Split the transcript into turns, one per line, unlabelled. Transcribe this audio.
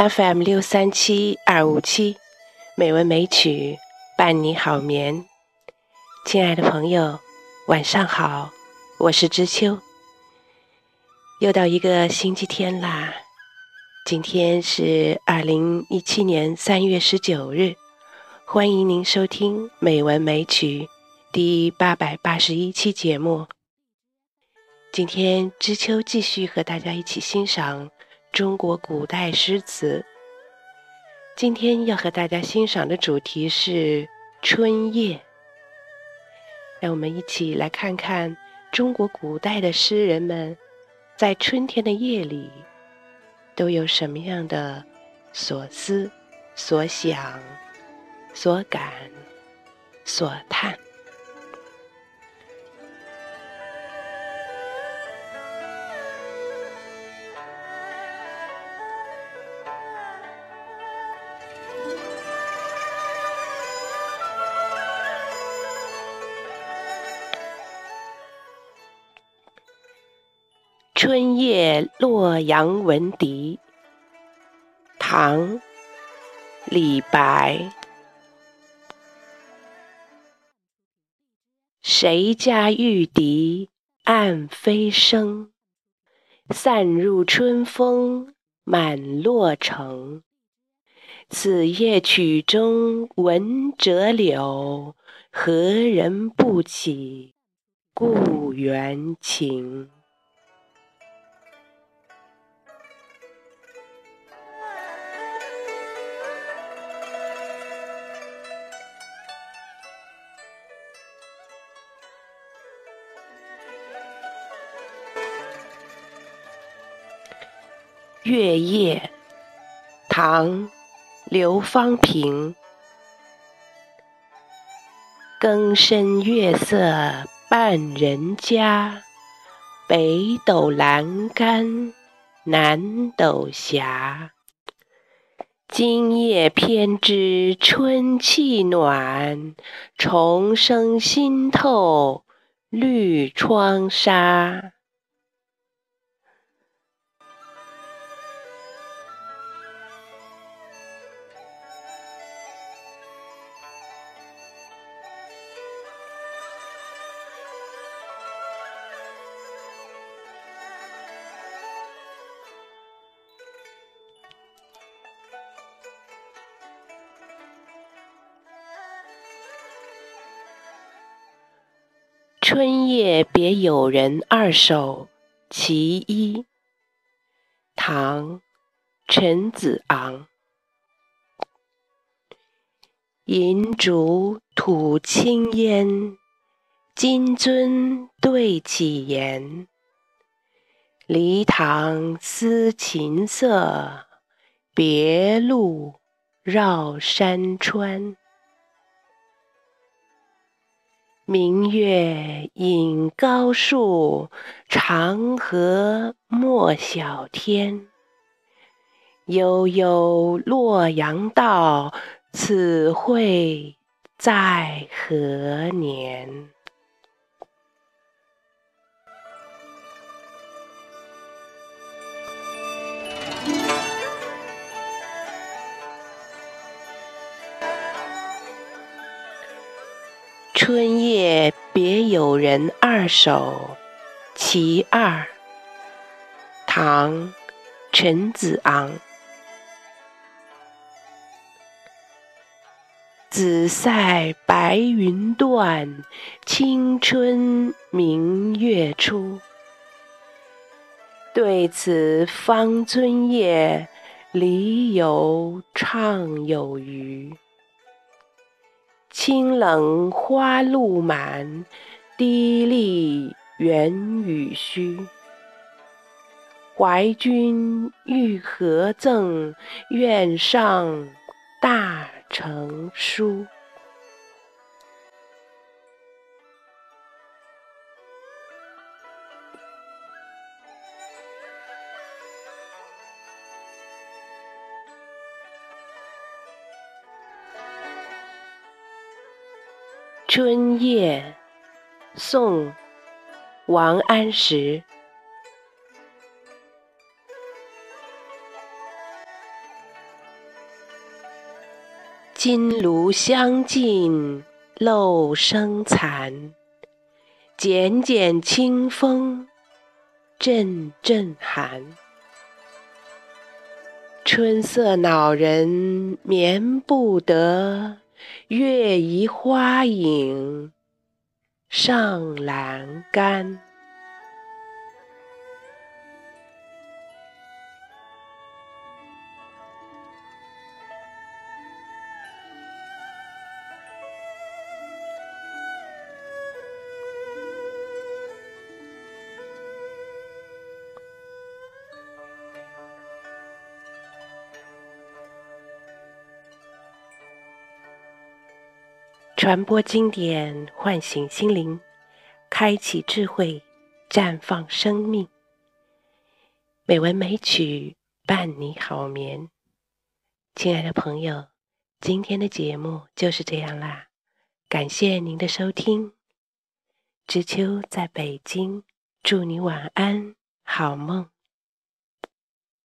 FM 六三七二五七，美文美曲伴你好眠。亲爱的朋友，晚上好，我是知秋。又到一个星期天啦，今天是二零一七年三月十九日，欢迎您收听《美文美曲》第八百八十一期节目。今天知秋继续和大家一起欣赏。中国古代诗词，今天要和大家欣赏的主题是春夜。让我们一起来看看中国古代的诗人们在春天的夜里都有什么样的所思、所想、所感、所叹。春夜洛阳闻笛，唐·李白。谁家玉笛暗飞声，散入春风满洛城。此夜曲中闻折柳，何人不起故园情？月夜，唐·刘方平。更深月色半人家，北斗阑干南斗斜。今夜偏知春气暖，重生新透绿窗纱。春夜别友人二首·其一，唐·陈子昂。银烛吐青烟，金樽对绮筵。离堂思琴瑟，别路绕山川。明月隐高树，长河没晓天。悠悠洛阳道，此会在何年？春夜别友人二首·其二，唐·陈子昂。紫塞白云断，青春明月出。对此方尊夜，离游畅有余。清冷花露满，滴沥圆雨虚。怀君欲何赠？愿上大成书。春夜，宋·王安石。金炉香尽漏声残，剪剪清风阵阵寒。春色恼人眠不得，月移花影上栏杆。传播经典，唤醒心灵，开启智慧，绽放生命。美文美曲伴你好眠，亲爱的朋友，今天的节目就是这样啦，感谢您的收听。知秋在北京，祝你晚安，好梦。